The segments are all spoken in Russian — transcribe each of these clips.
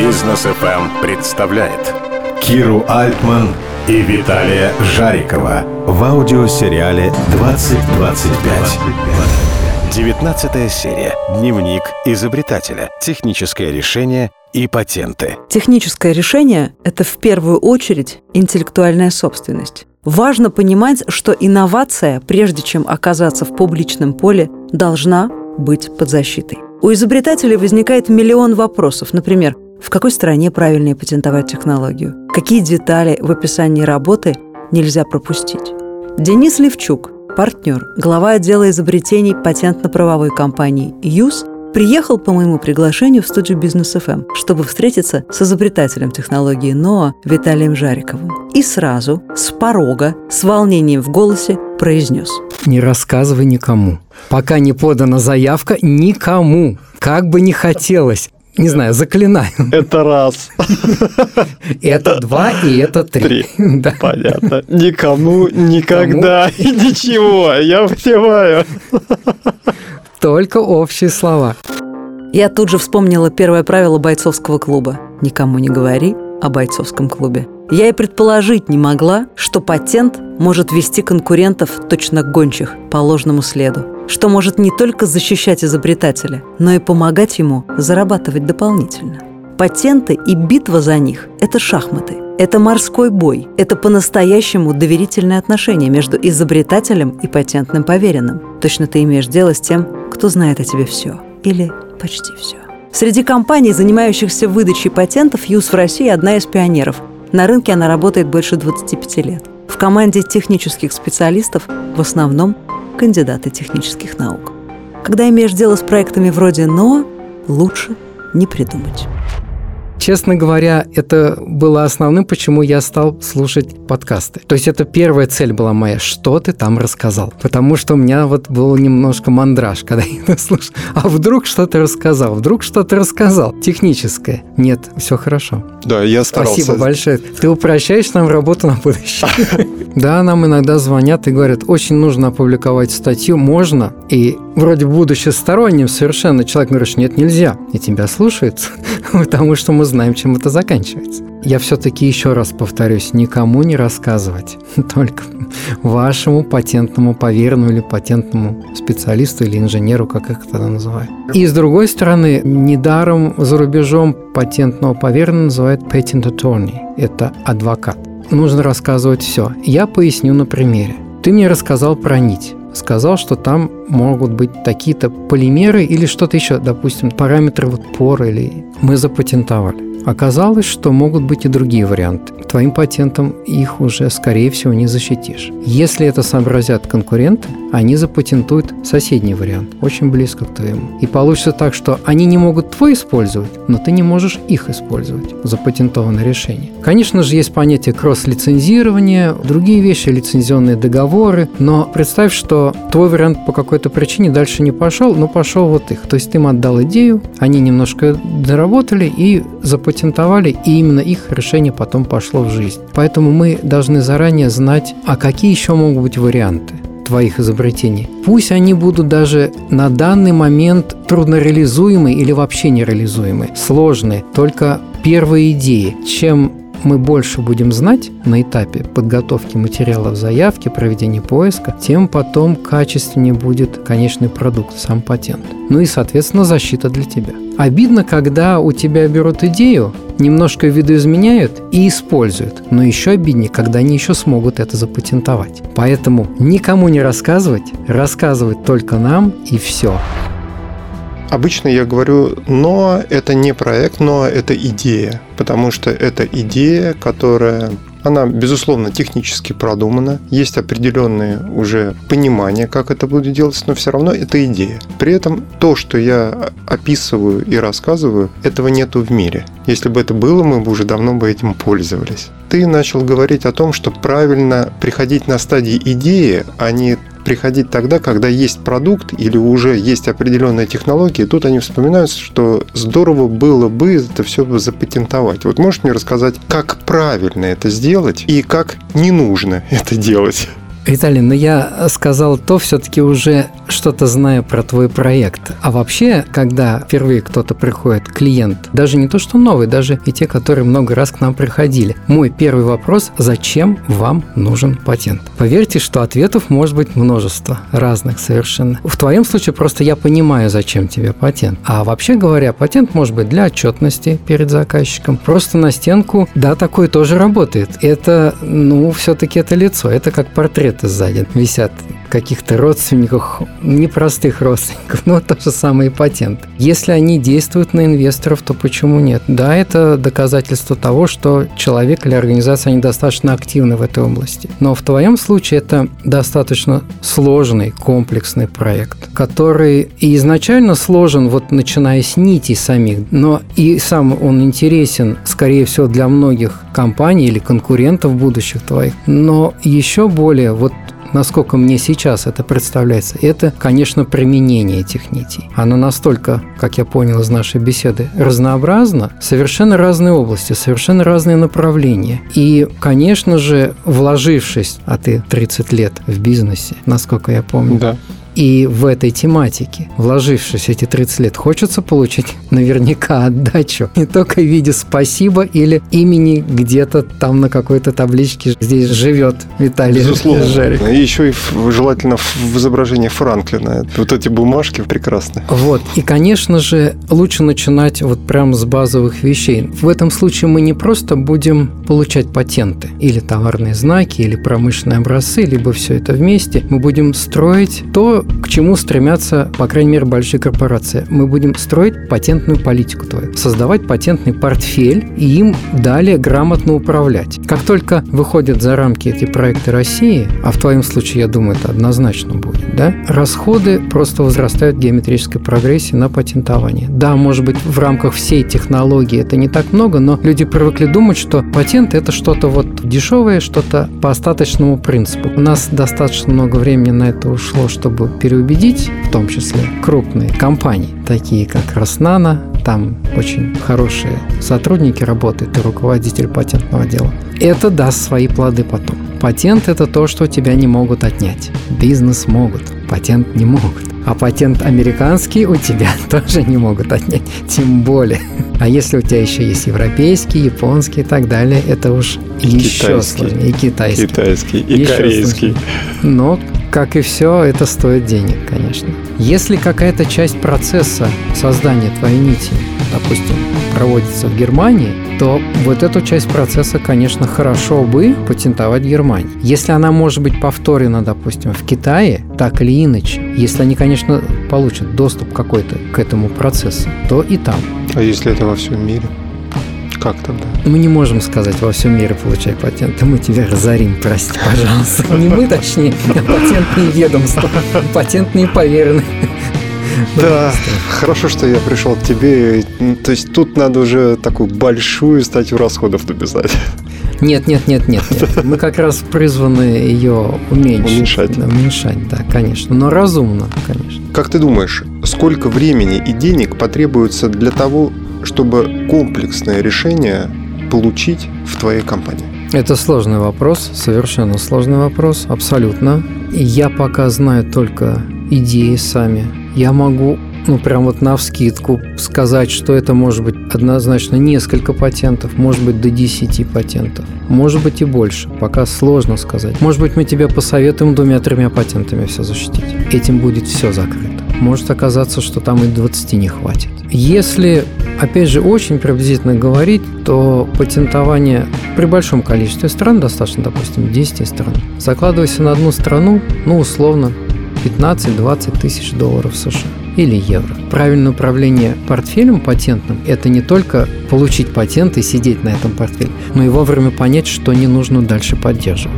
Бизнес FM представляет Киру Альтман и Виталия Жарикова в аудиосериале «2025». 19 серия. Дневник изобретателя. Техническое решение и патенты. Техническое решение – это в первую очередь интеллектуальная собственность. Важно понимать, что инновация, прежде чем оказаться в публичном поле, должна быть под защитой. У изобретателей возникает миллион вопросов. Например, в какой стране правильнее патентовать технологию? Какие детали в описании работы нельзя пропустить? Денис Левчук, партнер, глава отдела изобретений патентно-правовой компании «ЮЗ», приехал по моему приглашению в студию «Бизнес ФМ», чтобы встретиться с изобретателем технологии НОА Виталием Жариковым. И сразу, с порога, с волнением в голосе, произнес. Не рассказывай никому. Пока не подана заявка, никому. Как бы не хотелось. Не знаю, заклинаю. Это раз. Это два и это три. Да. Понятно. Никому, никогда и ничего. Я понимаю. Только общие слова. Я тут же вспомнила первое правило бойцовского клуба. Никому не говори о бойцовском клубе. Я и предположить не могла, что патент может вести конкурентов точно гончих по ложному следу, что может не только защищать изобретателя, но и помогать ему зарабатывать дополнительно. Патенты и битва за них – это шахматы, это морской бой, это по-настоящему доверительное отношение между изобретателем и патентным поверенным. Точно ты имеешь дело с тем, кто знает о тебе все или почти все. Среди компаний, занимающихся выдачей патентов, ЮЗ в России одна из пионеров. На рынке она работает больше 25 лет. В команде технических специалистов в основном кандидаты технических наук. Когда имеешь дело с проектами вроде «но», лучше не придумать. Честно говоря, это было основным, почему я стал слушать подкасты. То есть это первая цель была моя, что ты там рассказал. Потому что у меня вот был немножко мандраж, когда я это слушал. А вдруг что-то рассказал, вдруг что-то рассказал. Техническое. Нет, все хорошо. Да, я старался. Спасибо большое. Ты упрощаешь нам работу на будущее. Да, нам иногда звонят и говорят, очень нужно опубликовать статью, можно, и вроде будучи сторонним совершенно, человек говорит, нет, нельзя. И тебя слушают, потому что мы знаем, чем это заканчивается. Я все-таки еще раз повторюсь, никому не рассказывать, только вашему патентному поверенному или патентному специалисту или инженеру, как их тогда называют. И с другой стороны, недаром за рубежом патентного поверенного называют patent attorney. Это адвокат. Нужно рассказывать все. Я поясню на примере. Ты мне рассказал про нить сказал, что там могут быть такие-то полимеры или что-то еще, допустим, параметры вот поры или мы запатентовали. Оказалось, что могут быть и другие варианты. Твоим патентом их уже, скорее всего, не защитишь. Если это сообразят конкуренты, они запатентуют соседний вариант, очень близко к твоему. И получится так, что они не могут твой использовать, но ты не можешь их использовать. Запатентованное решение. Конечно же, есть понятие кросс-лицензирования, другие вещи, лицензионные договоры, но представь, что твой вариант по какой-то причине дальше не пошел, но пошел вот их. То есть ты им отдал идею, они немножко доработали и запатентовали запатентовали, и именно их решение потом пошло в жизнь. Поэтому мы должны заранее знать, а какие еще могут быть варианты твоих изобретений. Пусть они будут даже на данный момент труднореализуемые или вообще нереализуемые, сложные, только первые идеи. Чем мы больше будем знать на этапе подготовки материалов заявки, проведения поиска, тем потом качественнее будет конечный продукт, сам патент. Ну и, соответственно, защита для тебя. Обидно, когда у тебя берут идею, немножко видоизменяют и используют. Но еще обиднее, когда они еще смогут это запатентовать. Поэтому никому не рассказывать, рассказывать только нам и все. Обычно я говорю, но это не проект, но это идея, потому что это идея, которая она, безусловно, технически продумана, есть определенные уже понимания, как это будет делаться, но все равно это идея. При этом то, что я описываю и рассказываю, этого нету в мире. Если бы это было, мы бы уже давно бы этим пользовались. Ты начал говорить о том, что правильно приходить на стадии идеи, а не приходить тогда, когда есть продукт или уже есть определенная технология, и тут они вспоминают, что здорово было бы это все запатентовать. Вот можешь мне рассказать, как правильно это сделать и как не нужно это делать? Виталий, но я сказал то все-таки уже что-то зная про твой проект. А вообще, когда впервые кто-то приходит, клиент, даже не то, что новый, даже и те, которые много раз к нам приходили, мой первый вопрос – зачем вам нужен патент? Поверьте, что ответов может быть множество разных совершенно. В твоем случае просто я понимаю, зачем тебе патент. А вообще говоря, патент может быть для отчетности перед заказчиком. Просто на стенку, да, такое тоже работает. Это, ну, все-таки это лицо, это как портрет сзади висят каких-то родственников, непростых родственников, но то же самое и патент. Если они действуют на инвесторов, то почему нет? Да, это доказательство того, что человек или организация, они достаточно активны в этой области. Но в твоем случае это достаточно сложный, комплексный проект, который и изначально сложен, вот начиная с нитей самих, но и сам он интересен, скорее всего, для многих компаний или конкурентов будущих твоих, но еще более вот насколько мне сейчас это представляется, это, конечно, применение этих нитей. Оно настолько, как я понял из нашей беседы, разнообразно, совершенно разные области, совершенно разные направления. И, конечно же, вложившись, а ты 30 лет в бизнесе, насколько я помню, да. И в этой тематике, вложившись эти 30 лет, хочется получить наверняка отдачу. Не только в виде спасибо или имени где-то там на какой-то табличке здесь живет Виталий Безусловно. Жарик. И еще и желательно в изображении Франклина. Вот эти бумажки прекрасны. Вот. И, конечно же, лучше начинать вот прям с базовых вещей. В этом случае мы не просто будем получать патенты или товарные знаки, или промышленные образцы, либо все это вместе. Мы будем строить то, к чему стремятся, по крайней мере, большие корпорации. Мы будем строить патентную политику твою, создавать патентный портфель и им далее грамотно управлять. Как только выходят за рамки эти проекты России, а в твоем случае, я думаю, это однозначно будет, да, расходы просто возрастают в геометрической прогрессии на патентование. Да, может быть, в рамках всей технологии это не так много, но люди привыкли думать, что патент – это что-то вот дешевое, что-то по остаточному принципу. У нас достаточно много времени на это ушло, чтобы переубедить, в том числе крупные компании, такие как Роснана, там очень хорошие сотрудники работают и руководитель патентного дела. Это даст свои плоды потом. Патент – это то, что тебя не могут отнять. Бизнес могут, патент не могут. А патент американский у тебя тоже не могут отнять, тем более. А если у тебя еще есть европейский, японский и так далее, это уж и еще китайский, сложнее. И китайский. Китайский, и еще корейский. Сложнее. Но как и все, это стоит денег, конечно. Если какая-то часть процесса создания твоей нити, допустим, проводится в Германии, то вот эту часть процесса, конечно, хорошо бы патентовать в Германии. Если она может быть повторена, допустим, в Китае, так или иначе, если они, конечно, получат доступ какой-то к этому процессу, то и там. А если это во всем мире? Как тогда? Мы не можем сказать во всем мире получай патенты. Мы тебя разорим, прости, пожалуйста. Не мы, точнее, а патентные ведомства. Патентные поверенные. Да, хорошо, что я пришел к тебе. То есть тут надо уже такую большую статью расходов написать. Нет, нет, нет, нет, нет. Мы как раз призваны ее уменьшить. Уменьшать. Да, уменьшать, да, конечно. Но разумно, конечно. Как ты думаешь, сколько времени и денег потребуется для того, чтобы комплексное решение получить в твоей компании? Это сложный вопрос, совершенно сложный вопрос, абсолютно. Я пока знаю только идеи сами. Я могу ну, прям вот на вскидку сказать, что это может быть однозначно несколько патентов, может быть до 10 патентов, может быть и больше, пока сложно сказать. Может быть мы тебе посоветуем двумя-тремя патентами все защитить. Этим будет все закрыто. Может оказаться, что там и 20 не хватит. Если, опять же, очень приблизительно говорить, то патентование при большом количестве стран, достаточно, допустим, 10 стран, закладывайся на одну страну, ну, условно, 15-20 тысяч долларов США или евро. Правильное управление портфелем патентным – это не только получить патент и сидеть на этом портфеле, но и вовремя понять, что не нужно дальше поддерживать.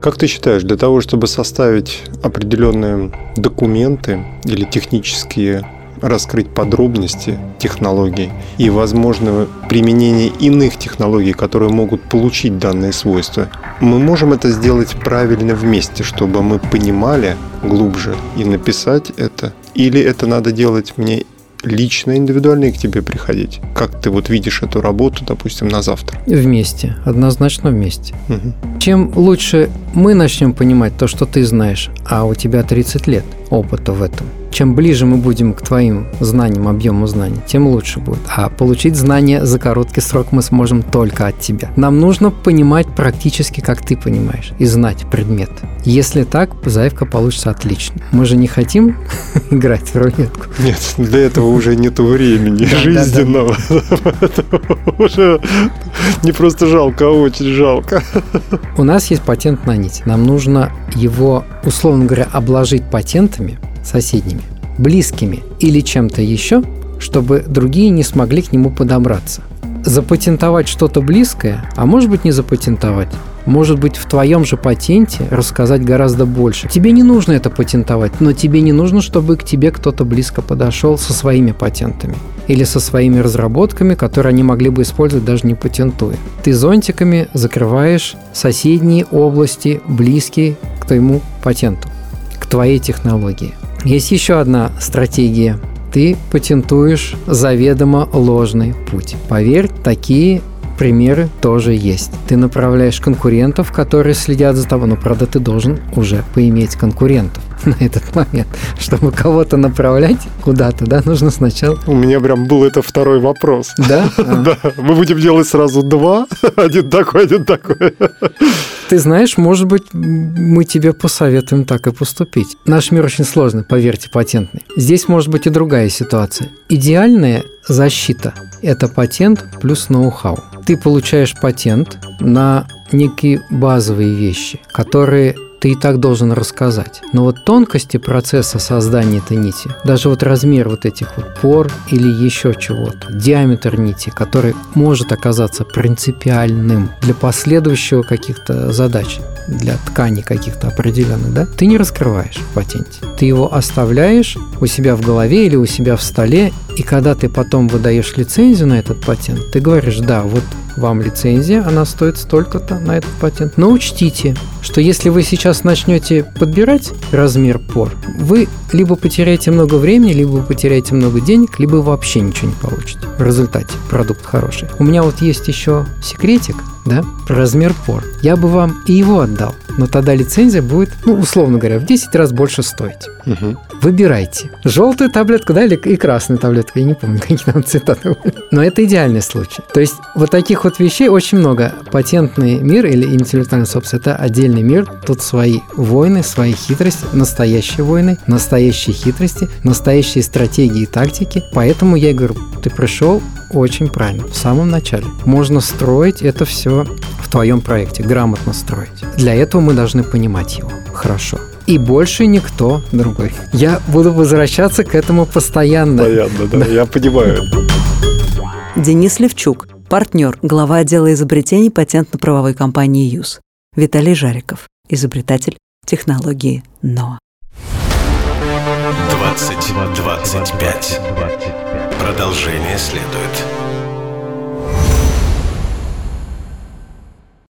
Как ты считаешь, для того, чтобы составить определенные документы или технические раскрыть подробности технологий и, возможно, применение иных технологий, которые могут получить данные свойства, мы можем это сделать правильно вместе, чтобы мы понимали глубже и написать это? Или это надо делать мне лично, индивидуально и к тебе приходить? Как ты вот видишь эту работу, допустим, на завтра? Вместе, однозначно вместе. Угу. Чем лучше мы начнем понимать то, что ты знаешь, а у тебя 30 лет опыта в этом, чем ближе мы будем к твоим знаниям, объему знаний, тем лучше будет. А получить знания за короткий срок мы сможем только от тебя. Нам нужно понимать практически, как ты понимаешь, и знать предмет. Если так, заявка получится отлично. Мы же не хотим играть в рулетку. Нет, для этого уже нет времени жизненного. Уже не просто жалко, а очень жалко. У нас есть патент на нить. Нам нужно его, условно говоря, обложить патентами соседними, близкими или чем-то еще, чтобы другие не смогли к нему подобраться. Запатентовать что-то близкое, а может быть не запатентовать, может быть в твоем же патенте рассказать гораздо больше. Тебе не нужно это патентовать, но тебе не нужно, чтобы к тебе кто-то близко подошел со своими патентами или со своими разработками, которые они могли бы использовать даже не патентуя. Ты зонтиками закрываешь соседние области, близкие к твоему патенту, к твоей технологии. Есть еще одна стратегия. Ты патентуешь заведомо ложный путь. Поверь, такие примеры тоже есть. Ты направляешь конкурентов, которые следят за тобой, но, правда, ты должен уже поиметь конкурентов на этот момент. Чтобы кого-то направлять куда-то, да, нужно сначала... У меня прям был это второй вопрос. Да? Да. Мы будем делать сразу два. Один такой, один такой. Ты знаешь, может быть, мы тебе посоветуем так и поступить. Наш мир очень сложный, поверьте, патентный. Здесь может быть и другая ситуация. Идеальная защита – это патент плюс ноу-хау ты получаешь патент на некие базовые вещи, которые ты и так должен рассказать. Но вот тонкости процесса создания этой нити, даже вот размер вот этих вот пор или еще чего-то, диаметр нити, который может оказаться принципиальным для последующего каких-то задач, для тканей каких-то определенных, да, ты не раскрываешь в патенте. Ты его оставляешь у себя в голове или у себя в столе, и когда ты потом выдаешь лицензию на этот патент, ты говоришь, да, вот вам лицензия, она стоит столько-то на этот патент. Но учтите, что если вы сейчас начнете подбирать размер пор, вы либо потеряете много времени, либо потеряете много денег, либо вообще ничего не получите. В результате продукт хороший. У меня вот есть еще секретик, да, размер пор. Я бы вам и его отдал, но тогда лицензия будет, ну, условно говоря, в 10 раз больше стоить. Угу. Выбирайте. Желтую таблетку, да, или и красную таблетку. Я не помню, какие там цвета. Но это идеальный случай. То есть вот таких вот вещей очень много. Патентный мир или интеллектуальная собственность – это отдельный мир. Тут свои войны, свои хитрости, настоящие войны, настоящие хитрости, настоящие стратегии и тактики. Поэтому я говорю, ты пришел очень правильно, в самом начале. Можно строить это все в твоем проекте, грамотно строить. Для этого мы должны понимать его хорошо и больше никто другой. Я буду возвращаться к этому постоянно. Понятно, да, да. я понимаю. Денис Левчук, партнер, глава отдела изобретений патентно-правовой компании ЮЗ. Виталий Жариков, изобретатель технологии НОА. 2025. Продолжение следует.